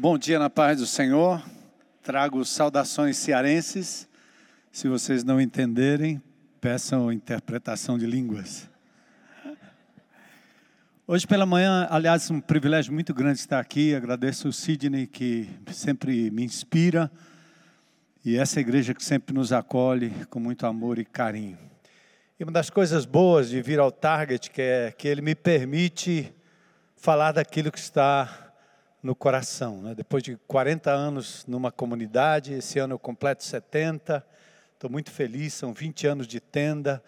Bom dia na paz do Senhor. Trago saudações cearenses. Se vocês não entenderem, peçam interpretação de línguas. Hoje pela manhã, aliás, um privilégio muito grande estar aqui. Agradeço o Sidney que sempre me inspira e essa igreja que sempre nos acolhe com muito amor e carinho. E uma das coisas boas de vir ao Target que é que ele me permite falar daquilo que está no coração. Né? Depois de 40 anos numa comunidade, esse ano eu completo 70, estou muito feliz, são 20 anos de tenda,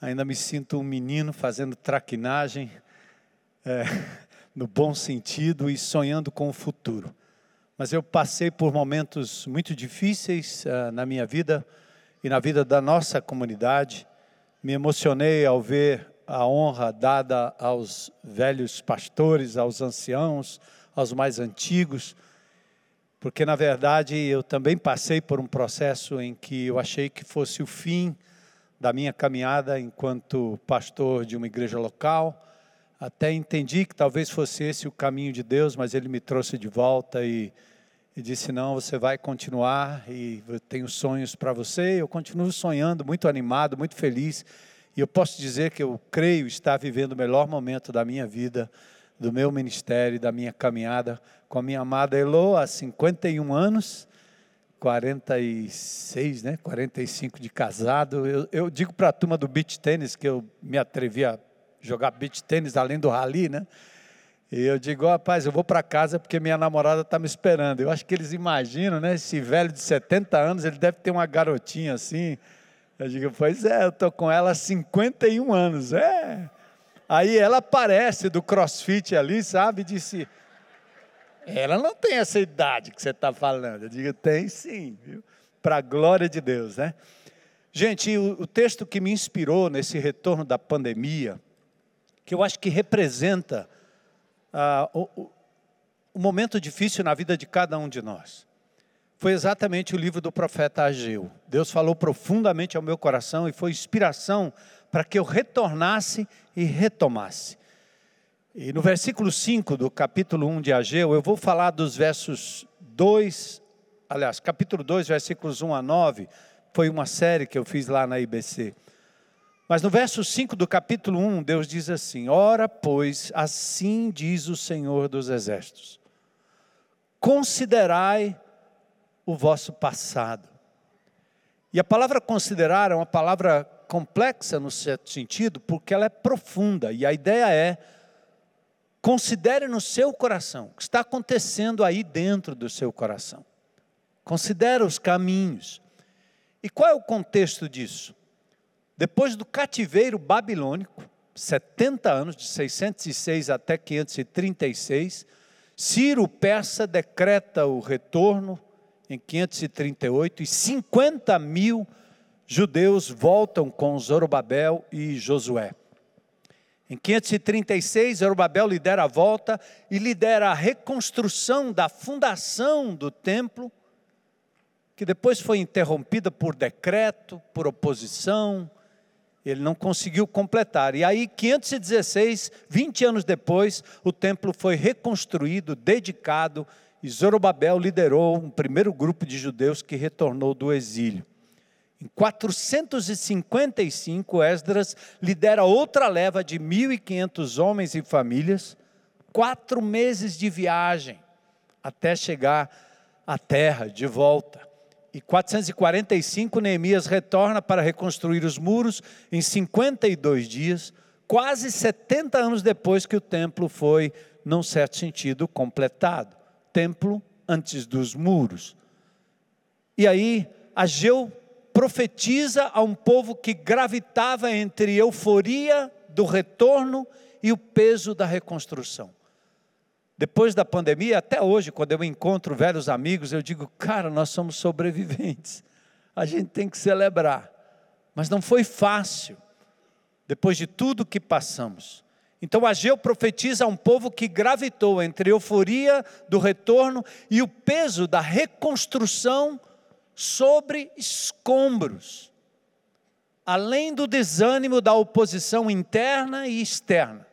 ainda me sinto um menino fazendo traquinagem, é, no bom sentido e sonhando com o futuro. Mas eu passei por momentos muito difíceis uh, na minha vida e na vida da nossa comunidade. Me emocionei ao ver a honra dada aos velhos pastores, aos anciãos, aos mais antigos, porque na verdade eu também passei por um processo em que eu achei que fosse o fim da minha caminhada enquanto pastor de uma igreja local. Até entendi que talvez fosse esse o caminho de Deus, mas Ele me trouxe de volta e, e disse: Não, você vai continuar e eu tenho sonhos para você. Eu continuo sonhando, muito animado, muito feliz. E eu posso dizer que eu creio estar vivendo o melhor momento da minha vida do meu ministério, da minha caminhada com a minha amada Elo há 51 anos, 46, né? 45 de casado. Eu, eu digo para a turma do beach tênis que eu me atrevi a jogar beach tênis além do rally, né? E eu digo, oh, rapaz, eu vou para casa porque minha namorada está me esperando. Eu acho que eles imaginam, né? Esse velho de 70 anos, ele deve ter uma garotinha assim. Eu digo, pois é, eu estou com ela há 51 anos. É. Aí ela aparece do crossfit ali, sabe? Disse: Ela não tem essa idade que você está falando. Eu digo: Tem sim, viu? Para a glória de Deus, né? Gente, o, o texto que me inspirou nesse retorno da pandemia, que eu acho que representa ah, o, o momento difícil na vida de cada um de nós foi exatamente o livro do profeta Ageu. Deus falou profundamente ao meu coração e foi inspiração para que eu retornasse e retomasse. E no versículo 5 do capítulo 1 de Ageu, eu vou falar dos versos 2, aliás, capítulo 2, versículos 1 a 9, foi uma série que eu fiz lá na IBC. Mas no verso 5 do capítulo 1, Deus diz assim: Ora, pois, assim diz o Senhor dos Exércitos: Considerai o vosso passado. E a palavra considerar é uma palavra complexa no certo sentido, porque ela é profunda. E a ideia é: considere no seu coração o que está acontecendo aí dentro do seu coração. Considere os caminhos. E qual é o contexto disso? Depois do cativeiro babilônico, 70 anos, de 606 até 536, Ciro Persa decreta o retorno em 538 e 50 mil judeus voltam com Zorobabel e Josué. Em 536, Zorobabel lidera a volta e lidera a reconstrução da fundação do templo, que depois foi interrompida por decreto, por oposição, ele não conseguiu completar. E aí, 516, 20 anos depois, o templo foi reconstruído, dedicado, e Zorobabel liderou um primeiro grupo de judeus que retornou do exílio. Em 455, Esdras lidera outra leva de 1.500 homens e famílias, quatro meses de viagem até chegar à terra de volta. E 445, Neemias retorna para reconstruir os muros em 52 dias, quase 70 anos depois que o templo foi, num certo sentido, completado. Templo antes dos muros. E aí, Ageu profetiza a um povo que gravitava entre euforia do retorno e o peso da reconstrução. Depois da pandemia, até hoje, quando eu encontro velhos amigos, eu digo, cara, nós somos sobreviventes. A gente tem que celebrar. Mas não foi fácil, depois de tudo que passamos. Então Ageu profetiza a um povo que gravitou entre euforia do retorno e o peso da reconstrução sobre escombros, além do desânimo da oposição interna e externa.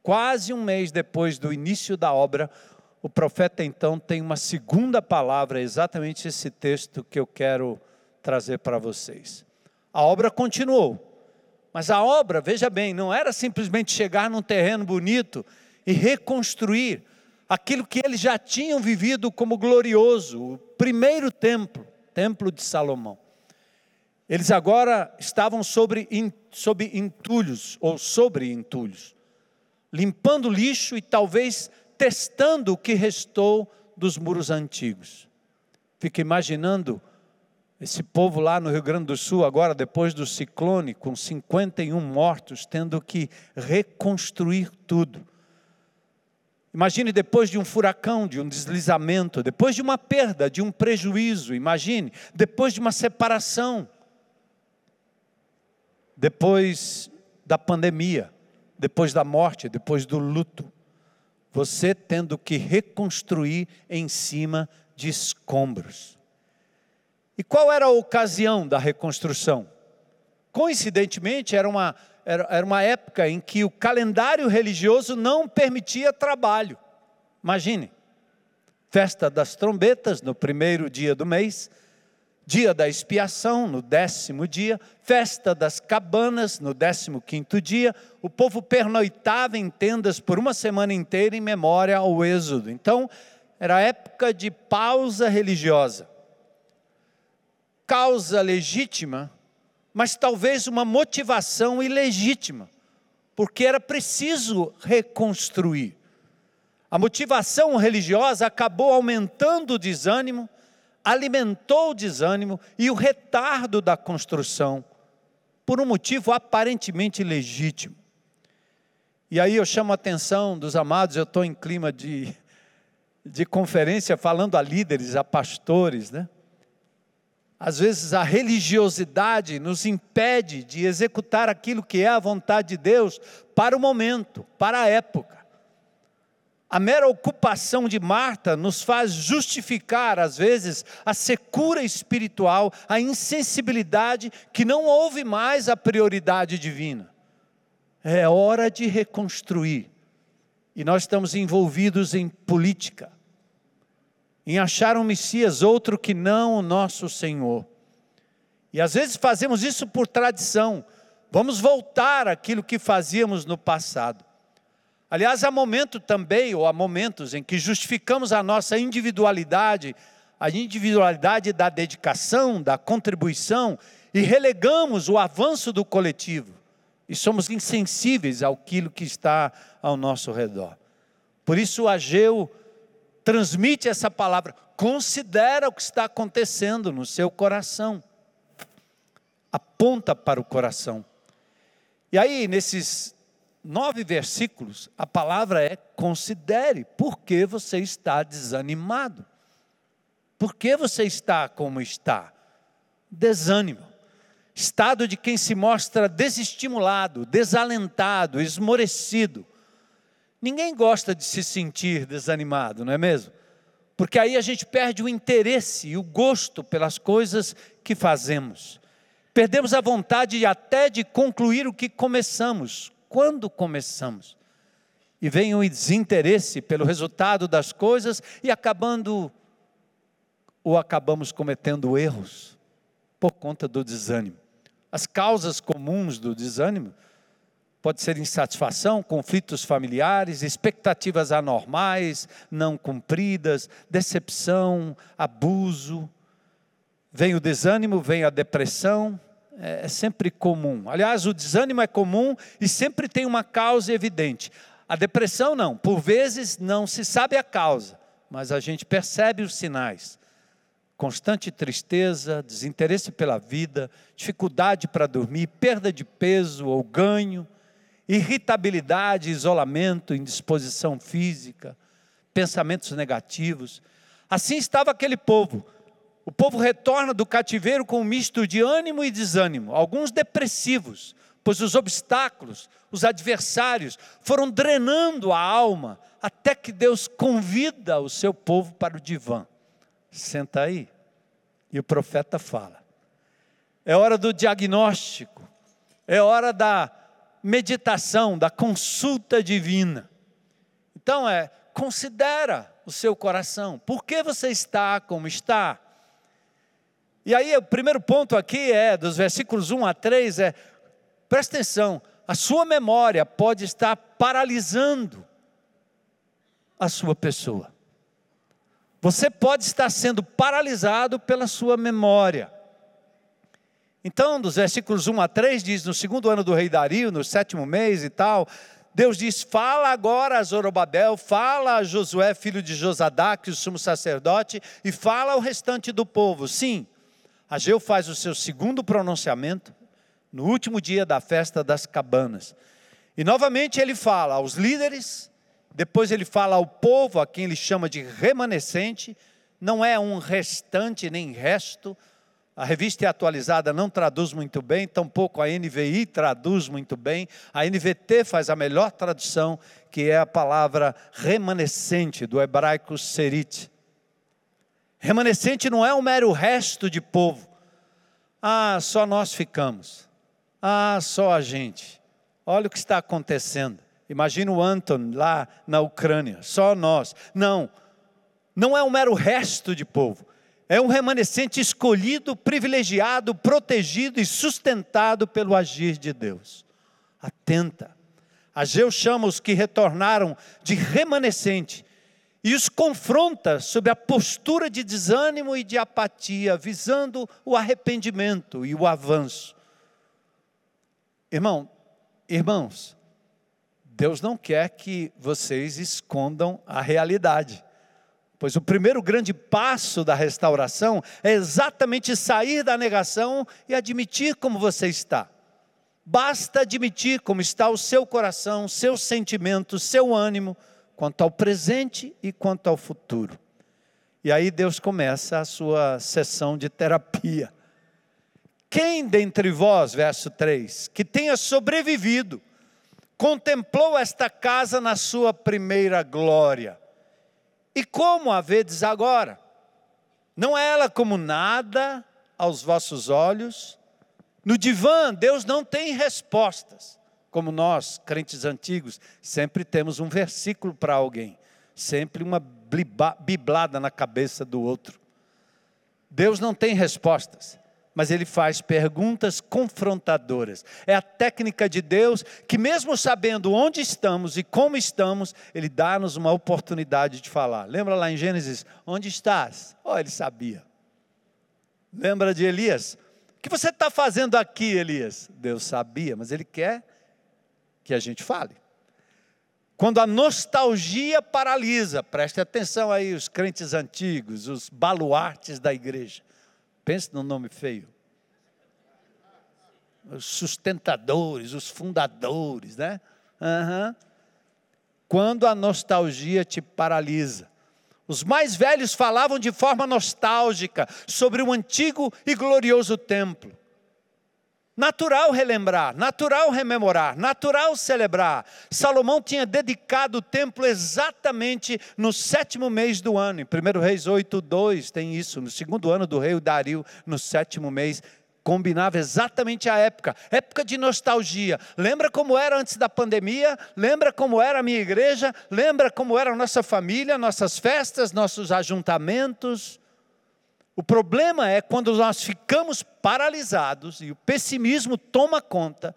Quase um mês depois do início da obra, o profeta então tem uma segunda palavra, exatamente esse texto que eu quero trazer para vocês. A obra continuou, mas a obra, veja bem, não era simplesmente chegar num terreno bonito e reconstruir aquilo que eles já tinham vivido como glorioso, o primeiro templo, templo de Salomão. Eles agora estavam sobre, sobre entulhos, ou sobre entulhos, limpando lixo e talvez testando o que restou dos muros antigos. Fica imaginando esse povo lá no Rio Grande do Sul, agora depois do ciclone, com 51 mortos, tendo que reconstruir tudo. Imagine depois de um furacão, de um deslizamento, depois de uma perda, de um prejuízo, imagine, depois de uma separação depois da pandemia, depois da morte, depois do luto, você tendo que reconstruir em cima de escombros. E qual era a ocasião da reconstrução? Coincidentemente, era uma, era, uma época em que o calendário religioso não permitia trabalho. Imagine, festa das trombetas no primeiro dia do mês, dia da expiação, no décimo dia, festa das cabanas, no décimo quinto dia, o povo pernoitava em tendas por uma semana inteira em memória ao êxodo. Então, era época de pausa religiosa. Causa legítima, mas talvez uma motivação ilegítima, porque era preciso reconstruir. A motivação religiosa acabou aumentando o desânimo, alimentou o desânimo e o retardo da construção, por um motivo aparentemente legítimo. E aí eu chamo a atenção dos amados, eu estou em clima de, de conferência falando a líderes, a pastores, né? Às vezes a religiosidade nos impede de executar aquilo que é a vontade de Deus para o momento, para a época. A mera ocupação de Marta nos faz justificar, às vezes, a secura espiritual, a insensibilidade que não houve mais a prioridade divina. É hora de reconstruir. E nós estamos envolvidos em política, em achar um Messias outro que não o nosso Senhor. E às vezes fazemos isso por tradição. Vamos voltar àquilo que fazíamos no passado. Aliás, há momento também, ou há momentos em que justificamos a nossa individualidade, a individualidade da dedicação, da contribuição, e relegamos o avanço do coletivo. E somos insensíveis àquilo que está ao nosso redor. Por isso, Ageu transmite essa palavra, considera o que está acontecendo no seu coração. Aponta para o coração. E aí, nesses nove versículos, a palavra é considere, por que você está desanimado? Por que você está como está? Desânimo. Estado de quem se mostra desestimulado, desalentado, esmorecido. Ninguém gosta de se sentir desanimado, não é mesmo? Porque aí a gente perde o interesse e o gosto pelas coisas que fazemos. Perdemos a vontade até de concluir o que começamos, quando começamos. E vem o desinteresse pelo resultado das coisas e acabando, ou acabamos cometendo erros por conta do desânimo. As causas comuns do desânimo pode ser insatisfação, conflitos familiares, expectativas anormais, não cumpridas, decepção, abuso. Vem o desânimo, vem a depressão, é, é sempre comum. Aliás, o desânimo é comum e sempre tem uma causa evidente. A depressão não, por vezes não se sabe a causa, mas a gente percebe os sinais. Constante tristeza, desinteresse pela vida, dificuldade para dormir, perda de peso ou ganho, irritabilidade, isolamento, indisposição física, pensamentos negativos. Assim estava aquele povo o povo retorna do cativeiro com um misto de ânimo e desânimo, alguns depressivos, pois os obstáculos, os adversários foram drenando a alma, até que Deus convida o seu povo para o divã. Senta aí. E o profeta fala. É hora do diagnóstico, é hora da meditação, da consulta divina. Então é, considera o seu coração? Por que você está como está? E aí, o primeiro ponto aqui é, dos versículos 1 a 3, é: presta atenção, a sua memória pode estar paralisando a sua pessoa. Você pode estar sendo paralisado pela sua memória. Então, dos versículos 1 a 3, diz: no segundo ano do rei Dario, no sétimo mês e tal, Deus diz: fala agora a Zorobabel, fala a Josué, filho de Josadac, o sumo sacerdote, e fala ao restante do povo. Sim, Ageu faz o seu segundo pronunciamento no último dia da festa das cabanas. E novamente ele fala aos líderes, depois ele fala ao povo, a quem ele chama de remanescente, não é um restante nem resto. A revista é atualizada não traduz muito bem, tampouco a NVI traduz muito bem. A NVT faz a melhor tradução, que é a palavra remanescente, do hebraico serit. Remanescente não é um mero resto de povo. Ah, só nós ficamos. Ah, só a gente. Olha o que está acontecendo. Imagina o Anton lá na Ucrânia, só nós. Não, não é um mero resto de povo. É um remanescente escolhido, privilegiado, protegido e sustentado pelo agir de Deus. Atenta. Ageu chama os que retornaram de remanescente e os confronta sobre a postura de desânimo e de apatia, visando o arrependimento e o avanço. Irmão, irmãos, Deus não quer que vocês escondam a realidade. Pois o primeiro grande passo da restauração é exatamente sair da negação e admitir como você está. Basta admitir como está o seu coração, seus sentimentos, seu ânimo, quanto ao presente e quanto ao futuro. E aí Deus começa a sua sessão de terapia. Quem dentre vós, verso 3, que tenha sobrevivido, contemplou esta casa na sua primeira glória? E como a vedes agora? Não é ela como nada aos vossos olhos? No divã, Deus não tem respostas como nós, crentes antigos, sempre temos um versículo para alguém, sempre uma biblada na cabeça do outro. Deus não tem respostas, mas ele faz perguntas confrontadoras. É a técnica de Deus que, mesmo sabendo onde estamos e como estamos, ele dá-nos uma oportunidade de falar. Lembra lá em Gênesis: onde estás? Oh, ele sabia. Lembra de Elias? O que você está fazendo aqui, Elias? Deus sabia, mas ele quer que a gente fale. Quando a nostalgia paralisa, preste atenção aí, os crentes antigos, os baluartes da igreja. Pense no nome feio. Os sustentadores, os fundadores, né? Uhum. Quando a nostalgia te paralisa. Os mais velhos falavam de forma nostálgica sobre o antigo e glorioso templo. Natural relembrar, natural rememorar, natural celebrar. Salomão tinha dedicado o templo exatamente no sétimo mês do ano. Em 1 Reis 8, 2 tem isso. No segundo ano do rei Dario, no sétimo mês, combinava exatamente a época, época de nostalgia. Lembra como era antes da pandemia? Lembra como era a minha igreja? Lembra como era a nossa família, nossas festas, nossos ajuntamentos? O problema é quando nós ficamos paralisados e o pessimismo toma conta,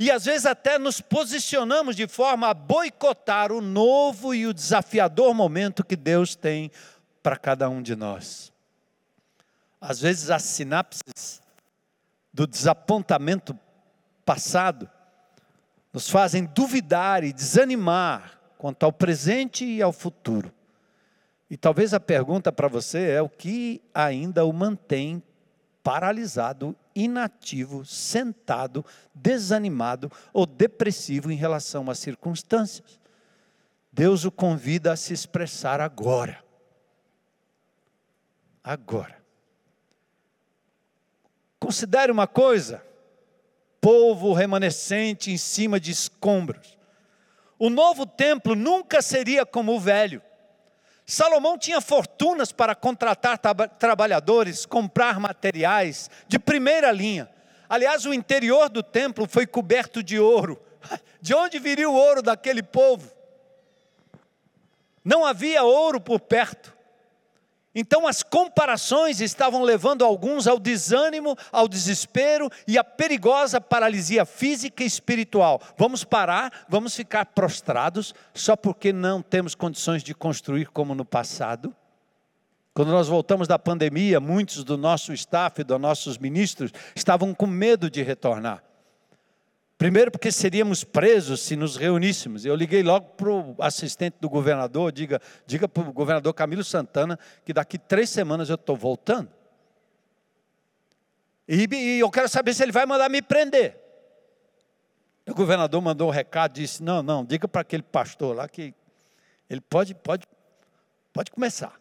e às vezes até nos posicionamos de forma a boicotar o novo e o desafiador momento que Deus tem para cada um de nós. Às vezes as sinapses do desapontamento passado nos fazem duvidar e desanimar quanto ao presente e ao futuro. E talvez a pergunta para você é o que ainda o mantém paralisado, inativo, sentado, desanimado ou depressivo em relação às circunstâncias. Deus o convida a se expressar agora. Agora. Considere uma coisa: povo remanescente em cima de escombros. O novo templo nunca seria como o velho. Salomão tinha fortunas para contratar trabalhadores, comprar materiais de primeira linha. Aliás, o interior do templo foi coberto de ouro. De onde viria o ouro daquele povo? não havia ouro por perto. Então as comparações estavam levando alguns ao desânimo, ao desespero e à perigosa paralisia física e espiritual. Vamos parar, vamos ficar prostrados só porque não temos condições de construir como no passado? Quando nós voltamos da pandemia, muitos do nosso staff, dos nossos ministros, estavam com medo de retornar. Primeiro, porque seríamos presos se nos reuníssemos. Eu liguei logo para o assistente do governador, diga, diga para o governador Camilo Santana que daqui três semanas eu estou voltando. E, e, eu quero saber se ele vai mandar me prender. O governador mandou um recado, disse: não, não, diga para aquele pastor lá que ele pode, pode, pode começar.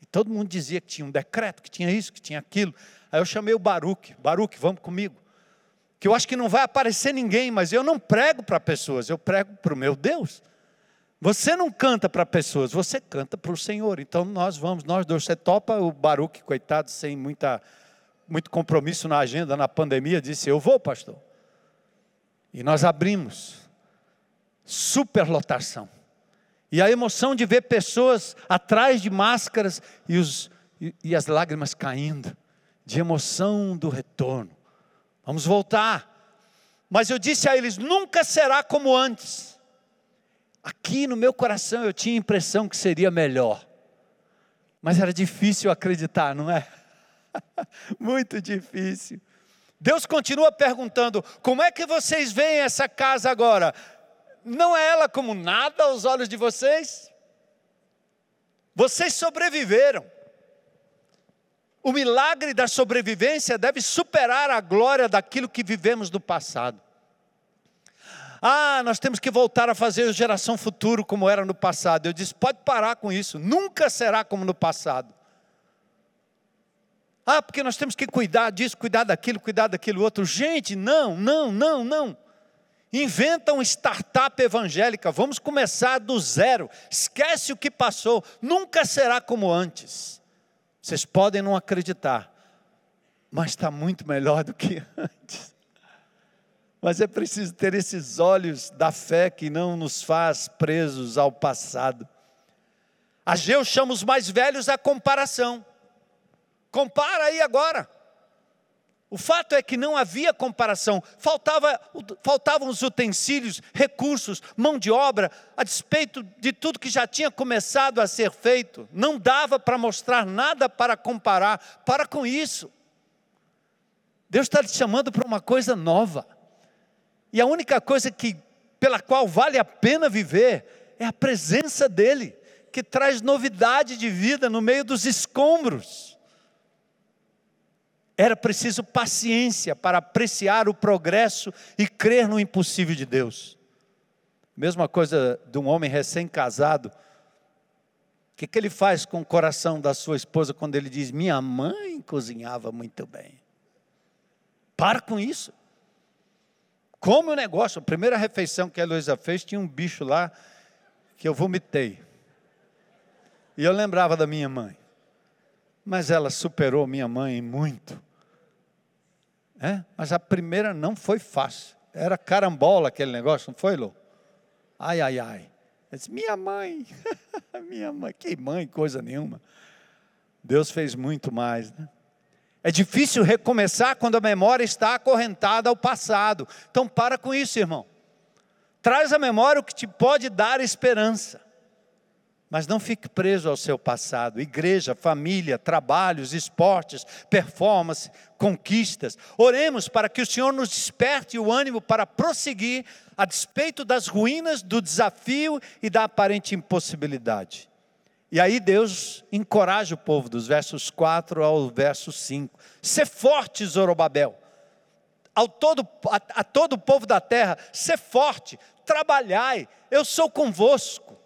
E todo mundo dizia que tinha um decreto, que tinha isso, que tinha aquilo. Aí eu chamei o Baruque, Baruque, vamos comigo que eu acho que não vai aparecer ninguém, mas eu não prego para pessoas, eu prego para o meu Deus. Você não canta para pessoas, você canta para o Senhor. Então nós vamos, nós dois. Você topa o Baruque, coitado, sem muita, muito compromisso na agenda, na pandemia, disse: Eu vou, pastor. E nós abrimos. Superlotação. E a emoção de ver pessoas atrás de máscaras e, os, e, e as lágrimas caindo, de emoção do retorno. Vamos voltar. Mas eu disse a eles: nunca será como antes. Aqui no meu coração eu tinha a impressão que seria melhor. Mas era difícil acreditar, não é? Muito difícil. Deus continua perguntando: como é que vocês veem essa casa agora? Não é ela como nada aos olhos de vocês? Vocês sobreviveram. O milagre da sobrevivência deve superar a glória daquilo que vivemos do passado. Ah, nós temos que voltar a fazer geração futuro como era no passado. Eu disse: pode parar com isso, nunca será como no passado. Ah, porque nós temos que cuidar disso, cuidar daquilo, cuidar daquilo outro. Gente, não, não, não, não. Inventa uma startup evangélica, vamos começar do zero. Esquece o que passou, nunca será como antes. Vocês podem não acreditar, mas está muito melhor do que antes. Mas é preciso ter esses olhos da fé que não nos faz presos ao passado. Ageu chama os mais velhos à comparação. Compara aí agora. O fato é que não havia comparação, Faltava, faltavam os utensílios, recursos, mão de obra, a despeito de tudo que já tinha começado a ser feito, não dava para mostrar nada para comparar. Para com isso. Deus está te chamando para uma coisa nova, e a única coisa que, pela qual vale a pena viver é a presença dEle, que traz novidade de vida no meio dos escombros. Era preciso paciência para apreciar o progresso e crer no impossível de Deus. Mesma coisa de um homem recém-casado. O que, que ele faz com o coração da sua esposa quando ele diz: Minha mãe cozinhava muito bem? Para com isso. Come o negócio. A primeira refeição que a Heloísa fez tinha um bicho lá que eu vomitei. E eu lembrava da minha mãe. Mas ela superou minha mãe muito. Mas a primeira não foi fácil. Era carambola aquele negócio, não foi, Lô? Ai, ai, ai. Eu disse, minha mãe, minha mãe, que mãe, coisa nenhuma. Deus fez muito mais, né? É difícil recomeçar quando a memória está acorrentada ao passado. Então para com isso, irmão. Traz à memória o que te pode dar esperança. Mas não fique preso ao seu passado. Igreja, família, trabalhos, esportes, performance, conquistas. Oremos para que o Senhor nos desperte o ânimo para prosseguir a despeito das ruínas, do desafio e da aparente impossibilidade. E aí Deus encoraja o povo, dos versos 4 ao verso 5. Ser forte, Zorobabel. Ao todo, a, a todo o povo da terra, ser forte, trabalhai, eu sou convosco.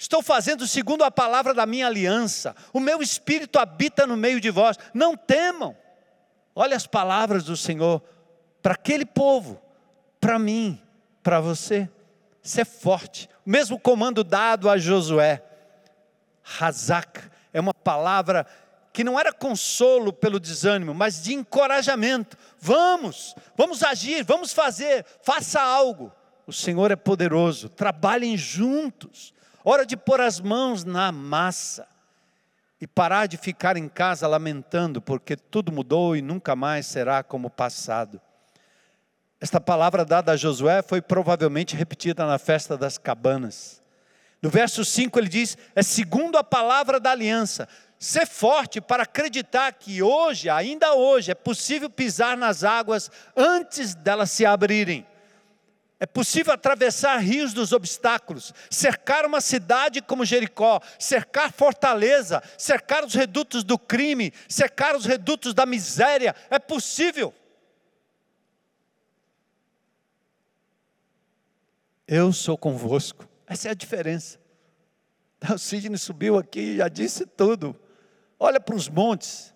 Estou fazendo segundo a palavra da minha aliança. O meu espírito habita no meio de vós. Não temam. Olha as palavras do Senhor para aquele povo, para mim, para você. Ser forte. O mesmo comando dado a Josué. Razak é uma palavra que não era consolo pelo desânimo, mas de encorajamento. Vamos, vamos agir, vamos fazer, faça algo. O Senhor é poderoso, trabalhem juntos hora de pôr as mãos na massa e parar de ficar em casa lamentando porque tudo mudou e nunca mais será como o passado. Esta palavra dada a Josué foi provavelmente repetida na festa das cabanas. No verso 5 ele diz: é segundo a palavra da aliança. Ser forte para acreditar que hoje, ainda hoje, é possível pisar nas águas antes delas se abrirem. É possível atravessar rios dos obstáculos, cercar uma cidade como Jericó, cercar fortaleza, cercar os redutos do crime, cercar os redutos da miséria. É possível. Eu sou convosco. Essa é a diferença. O Sidney subiu aqui e já disse tudo. Olha para os montes.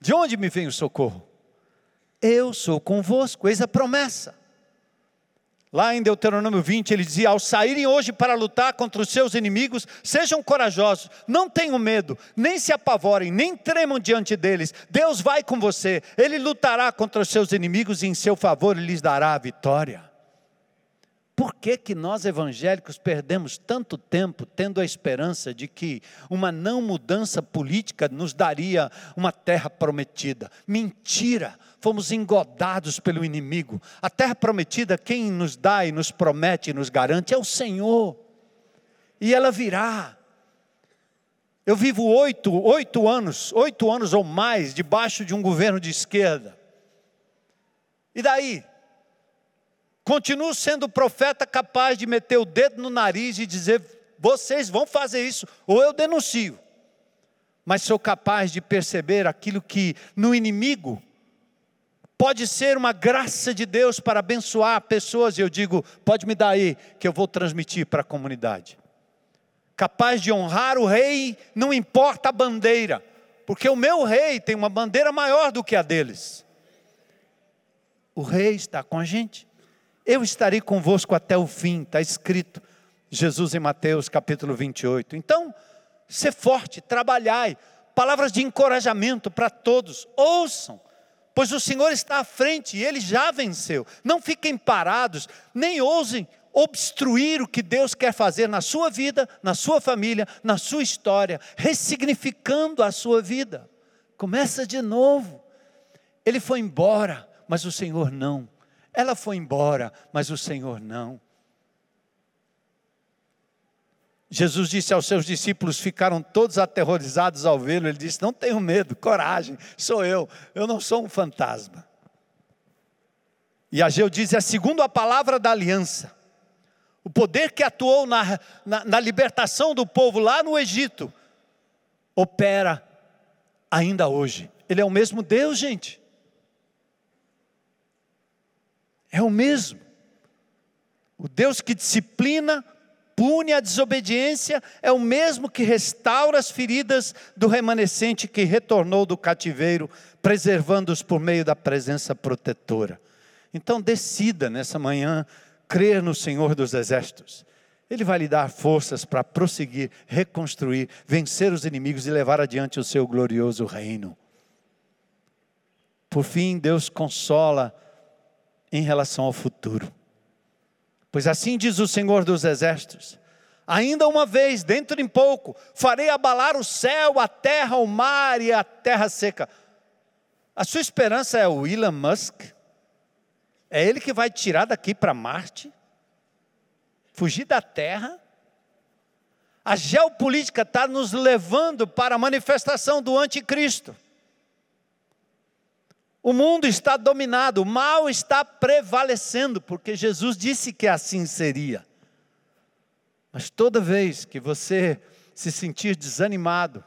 De onde me vem o socorro? Eu sou convosco, eis a promessa. Lá em Deuteronômio 20, ele dizia: Ao saírem hoje para lutar contra os seus inimigos, sejam corajosos, não tenham medo, nem se apavorem, nem tremam diante deles. Deus vai com você, ele lutará contra os seus inimigos e em seu favor lhes dará a vitória. Por que, que nós evangélicos perdemos tanto tempo tendo a esperança de que uma não mudança política nos daria uma terra prometida? Mentira! Fomos engodados pelo inimigo. A terra prometida, quem nos dá e nos promete e nos garante é o Senhor. E ela virá. Eu vivo oito, oito anos, oito anos ou mais, debaixo de um governo de esquerda. E daí? Continuo sendo profeta capaz de meter o dedo no nariz e dizer: vocês vão fazer isso, ou eu denuncio. Mas sou capaz de perceber aquilo que no inimigo pode ser uma graça de Deus para abençoar pessoas, e eu digo: pode me dar aí, que eu vou transmitir para a comunidade. Capaz de honrar o rei, não importa a bandeira, porque o meu rei tem uma bandeira maior do que a deles. O rei está com a gente. Eu estarei convosco até o fim, está escrito. Jesus em Mateus capítulo 28. Então, ser forte, trabalhai. Palavras de encorajamento para todos. Ouçam, pois o Senhor está à frente e ele já venceu. Não fiquem parados, nem ousem obstruir o que Deus quer fazer na sua vida, na sua família, na sua história, ressignificando a sua vida. Começa de novo. Ele foi embora, mas o Senhor não. Ela foi embora, mas o Senhor não. Jesus disse aos seus discípulos, ficaram todos aterrorizados ao vê-lo. Ele disse: Não tenham medo, coragem, sou eu, eu não sou um fantasma. E Ageu diz: É segundo a palavra da aliança. O poder que atuou na, na, na libertação do povo lá no Egito, opera ainda hoje. Ele é o mesmo Deus, gente é o mesmo. O Deus que disciplina, pune a desobediência, é o mesmo que restaura as feridas do remanescente que retornou do cativeiro, preservando-os por meio da presença protetora. Então decida nessa manhã crer no Senhor dos Exércitos. Ele vai lhe dar forças para prosseguir, reconstruir, vencer os inimigos e levar adiante o seu glorioso reino. Por fim, Deus consola em relação ao futuro. Pois assim diz o Senhor dos Exércitos: ainda uma vez, dentro de pouco, farei abalar o céu, a terra, o mar e a terra seca. A sua esperança é o Elon Musk? É ele que vai tirar daqui para Marte? Fugir da terra? A geopolítica está nos levando para a manifestação do anticristo. O mundo está dominado, o mal está prevalecendo, porque Jesus disse que assim seria. Mas toda vez que você se sentir desanimado,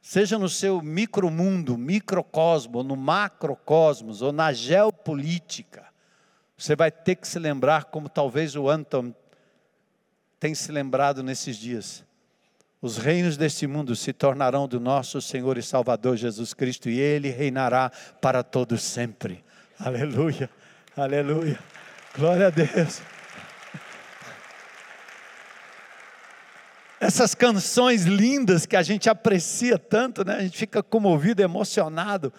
seja no seu micromundo, microcosmo, no macrocosmos, ou na geopolítica, você vai ter que se lembrar, como talvez o Anton tem se lembrado nesses dias os reinos deste mundo se tornarão do nosso Senhor e Salvador Jesus Cristo e ele reinará para todos sempre. Aleluia, aleluia, glória a Deus. Essas canções lindas que a gente aprecia tanto, né? a gente fica comovido, emocionado.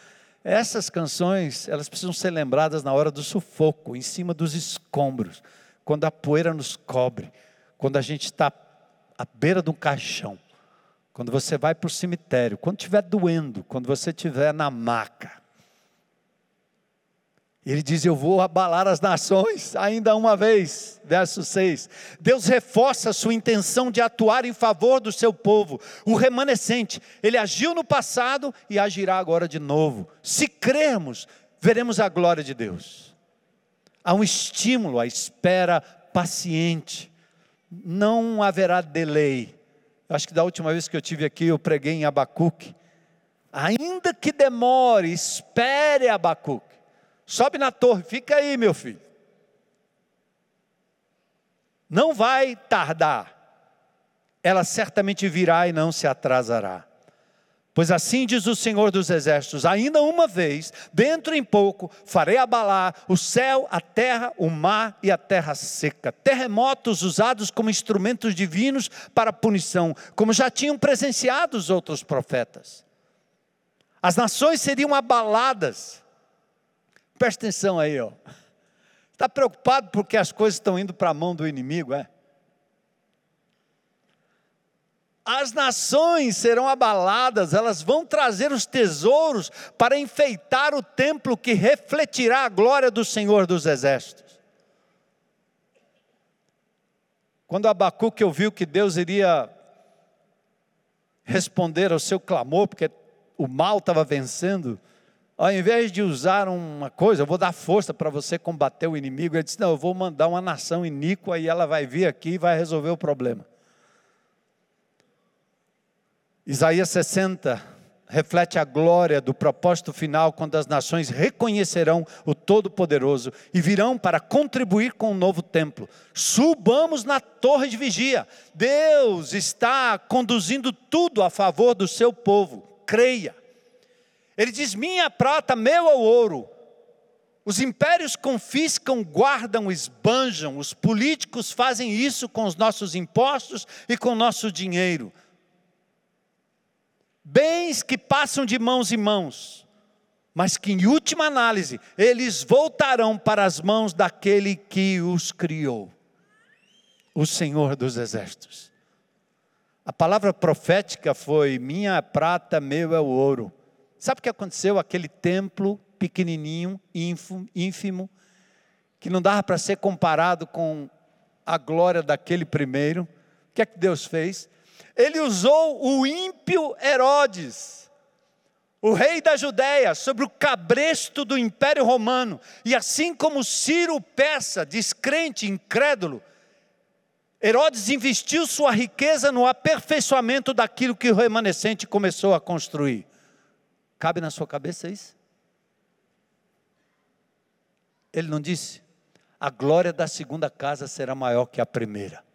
Essas canções, elas precisam ser lembradas na hora do sufoco, em cima dos escombros, quando a poeira nos cobre, quando a gente está à beira de um caixão, quando você vai para o cemitério, quando estiver doendo, quando você estiver na maca, ele diz: Eu vou abalar as nações, ainda uma vez. Verso 6. Deus reforça a sua intenção de atuar em favor do seu povo, o remanescente. Ele agiu no passado e agirá agora de novo. Se crermos, veremos a glória de Deus. Há um estímulo à espera paciente. Não haverá delay. Acho que da última vez que eu tive aqui, eu preguei em Abacuque. Ainda que demore, espere Abacuque. Sobe na torre, fica aí, meu filho. Não vai tardar. Ela certamente virá e não se atrasará. Pois assim diz o Senhor dos Exércitos: ainda uma vez, dentro em pouco, farei abalar o céu, a terra, o mar e a terra seca. Terremotos usados como instrumentos divinos para punição, como já tinham presenciado os outros profetas. As nações seriam abaladas, Presta atenção aí, ó. Está preocupado porque as coisas estão indo para a mão do inimigo, é? As nações serão abaladas, elas vão trazer os tesouros para enfeitar o templo que refletirá a glória do Senhor dos Exércitos. Quando Abacuque ouviu que Deus iria responder ao seu clamor, porque o mal estava vencendo, ao invés de usar uma coisa, eu vou dar força para você combater o inimigo, ele disse: Não, eu vou mandar uma nação iníqua e ela vai vir aqui e vai resolver o problema. Isaías 60 reflete a glória do propósito final quando as nações reconhecerão o Todo-Poderoso e virão para contribuir com o novo templo. Subamos na torre de vigia. Deus está conduzindo tudo a favor do seu povo. Creia. Ele diz: Minha prata, meu é o ouro. Os impérios confiscam, guardam, esbanjam. Os políticos fazem isso com os nossos impostos e com o nosso dinheiro. Bens que passam de mãos em mãos, mas que em última análise eles voltarão para as mãos daquele que os criou, o Senhor dos Exércitos. A palavra profética foi: Minha prata, meu é o ouro. Sabe o que aconteceu? Aquele templo pequenininho, ínfimo, que não dava para ser comparado com a glória daquele primeiro. O que é que Deus fez? Ele usou o ímpio Herodes, o rei da Judéia, sobre o cabresto do Império Romano, e assim como Ciro Peça, descrente, incrédulo, Herodes investiu sua riqueza no aperfeiçoamento daquilo que o remanescente começou a construir. Cabe na sua cabeça isso? Ele não disse: a glória da segunda casa será maior que a primeira.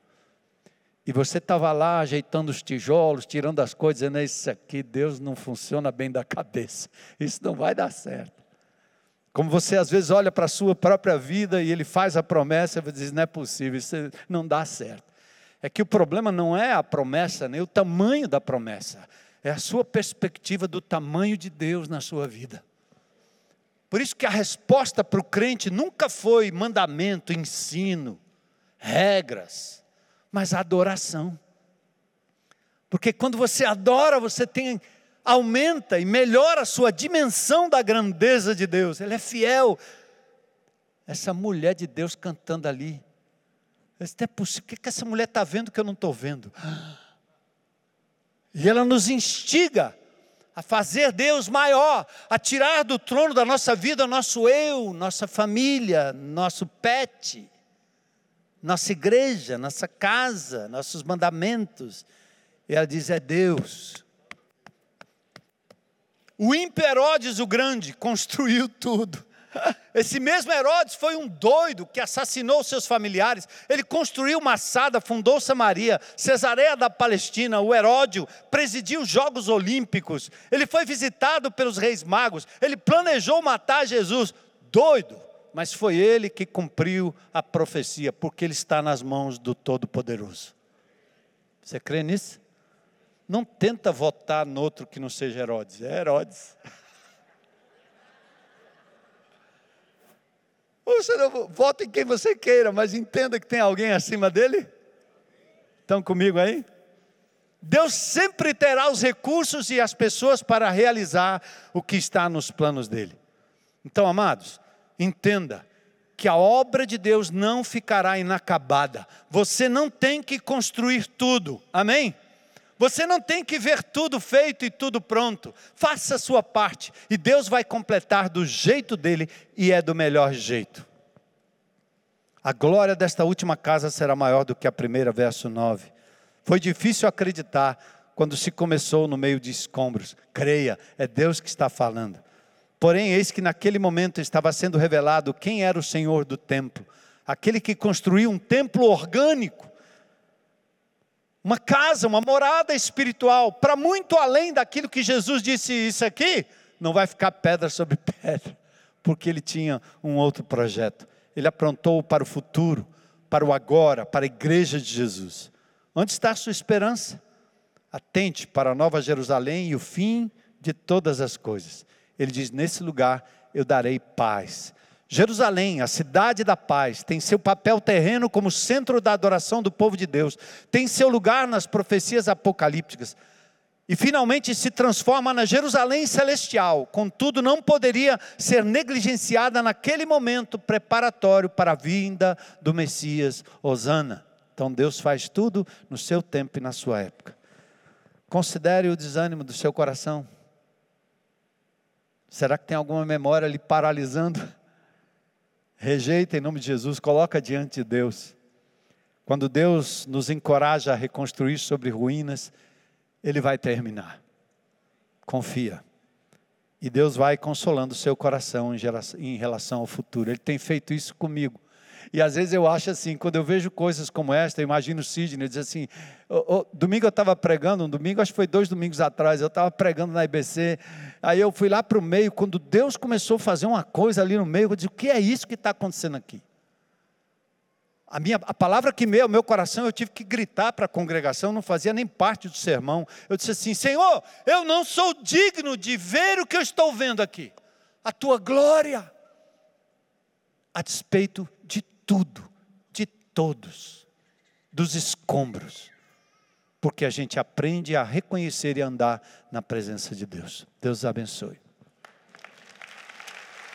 E você estava lá ajeitando os tijolos, tirando as coisas, dizendo: Isso aqui, Deus não funciona bem da cabeça, isso não vai dar certo. Como você às vezes olha para a sua própria vida e ele faz a promessa e você diz: Não é possível, isso não dá certo. É que o problema não é a promessa, nem o tamanho da promessa é a sua perspectiva do tamanho de Deus na sua vida. Por isso que a resposta para o crente nunca foi mandamento, ensino, regras, mas adoração. Porque quando você adora, você tem aumenta e melhora a sua dimensão da grandeza de Deus. Ele é fiel. Essa mulher de Deus cantando ali. O que, que essa mulher está vendo que eu não estou vendo? E ela nos instiga a fazer Deus maior, a tirar do trono da nossa vida nosso eu, nossa família, nosso pet, nossa igreja, nossa casa, nossos mandamentos. E ela diz: é Deus. O ímpio Herodes o Grande construiu tudo. Esse mesmo Herodes foi um doido que assassinou seus familiares. Ele construiu Massada, fundou Samaria, Cesareia da Palestina. O Heródio presidiu os Jogos Olímpicos. Ele foi visitado pelos reis magos. Ele planejou matar Jesus. Doido, mas foi ele que cumpriu a profecia, porque ele está nas mãos do Todo-Poderoso. Você crê nisso? Não tenta votar no outro que não seja Herodes. É Herodes. Você não vota em quem você queira, mas entenda que tem alguém acima dele. Estão comigo aí? Deus sempre terá os recursos e as pessoas para realizar o que está nos planos dele. Então, amados, entenda que a obra de Deus não ficará inacabada. Você não tem que construir tudo. Amém? Você não tem que ver tudo feito e tudo pronto. Faça a sua parte e Deus vai completar do jeito dele e é do melhor jeito. A glória desta última casa será maior do que a primeira, verso 9. Foi difícil acreditar quando se começou no meio de escombros. Creia, é Deus que está falando. Porém, eis que naquele momento estava sendo revelado quem era o Senhor do templo, aquele que construiu um templo orgânico, uma casa, uma morada espiritual, para muito além daquilo que Jesus disse: Isso aqui não vai ficar pedra sobre pedra, porque ele tinha um outro projeto. Ele aprontou para o futuro, para o agora, para a igreja de Jesus. Onde está a sua esperança? Atente para a nova Jerusalém e o fim de todas as coisas. Ele diz: Nesse lugar eu darei paz. Jerusalém, a cidade da paz, tem seu papel terreno como centro da adoração do povo de Deus, tem seu lugar nas profecias apocalípticas e finalmente se transforma na Jerusalém celestial. Contudo, não poderia ser negligenciada naquele momento preparatório para a vinda do Messias Osana. Então Deus faz tudo no seu tempo e na sua época. Considere o desânimo do seu coração. Será que tem alguma memória lhe paralisando? Rejeita em nome de Jesus, coloca diante de Deus. Quando Deus nos encoraja a reconstruir sobre ruínas, Ele vai terminar. Confia. E Deus vai consolando o seu coração em relação ao futuro. Ele tem feito isso comigo. E às vezes eu acho assim, quando eu vejo coisas como esta, eu imagino o Sidney diz assim: domingo eu estava pregando, um domingo, acho que foi dois domingos atrás, eu estava pregando na IBC, aí eu fui lá para o meio, quando Deus começou a fazer uma coisa ali no meio, eu disse: o que é isso que está acontecendo aqui? A, minha, a palavra que meio ao meu coração, eu tive que gritar para a congregação, não fazia nem parte do sermão. Eu disse assim: Senhor, eu não sou digno de ver o que eu estou vendo aqui, a tua glória, a despeito tudo, de todos, dos escombros, porque a gente aprende a reconhecer e andar na presença de Deus. Deus abençoe.